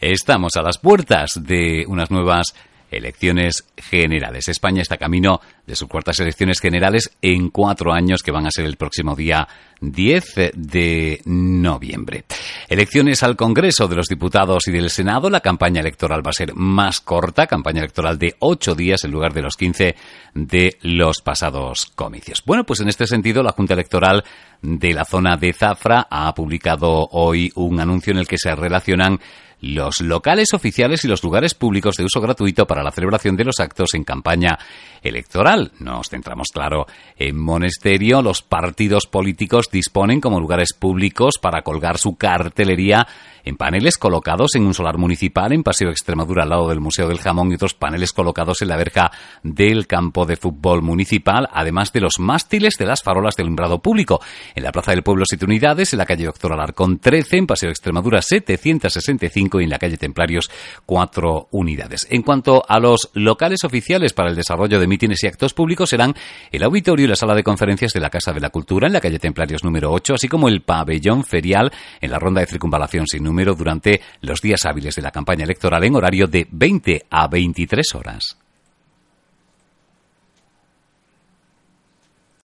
Estamos a las puertas de unas nuevas elecciones generales. España está camino de sus cuartas elecciones generales en cuatro años que van a ser el próximo día 10 de noviembre. Elecciones al Congreso de los Diputados y del Senado. La campaña electoral va a ser más corta, campaña electoral de ocho días en lugar de los quince de los pasados comicios. Bueno, pues en este sentido, la Junta Electoral de la zona de Zafra ha publicado hoy un anuncio en el que se relacionan los locales oficiales y los lugares públicos de uso gratuito para la celebración de los actos en campaña electoral. Nos centramos, claro, en Monesterio. Los partidos políticos disponen como lugares públicos para colgar su cartelería en paneles colocados en un solar municipal en Paseo Extremadura al lado del Museo del Jamón y otros paneles colocados en la verja del campo de fútbol municipal, además de los mástiles de las farolas del umbrado público. En la Plaza del Pueblo, siete unidades, en la calle Doctor Alarcón 13, en Paseo Extremadura 765 y en la calle Templarios cuatro unidades. En cuanto a los locales oficiales para el desarrollo de mítines y actos públicos serán el auditorio y la sala de conferencias de la Casa de la Cultura en la calle Templarios número 8, así como el pabellón ferial en la ronda de circunvalación sin número durante los días hábiles de la campaña electoral en horario de 20 a 23 horas.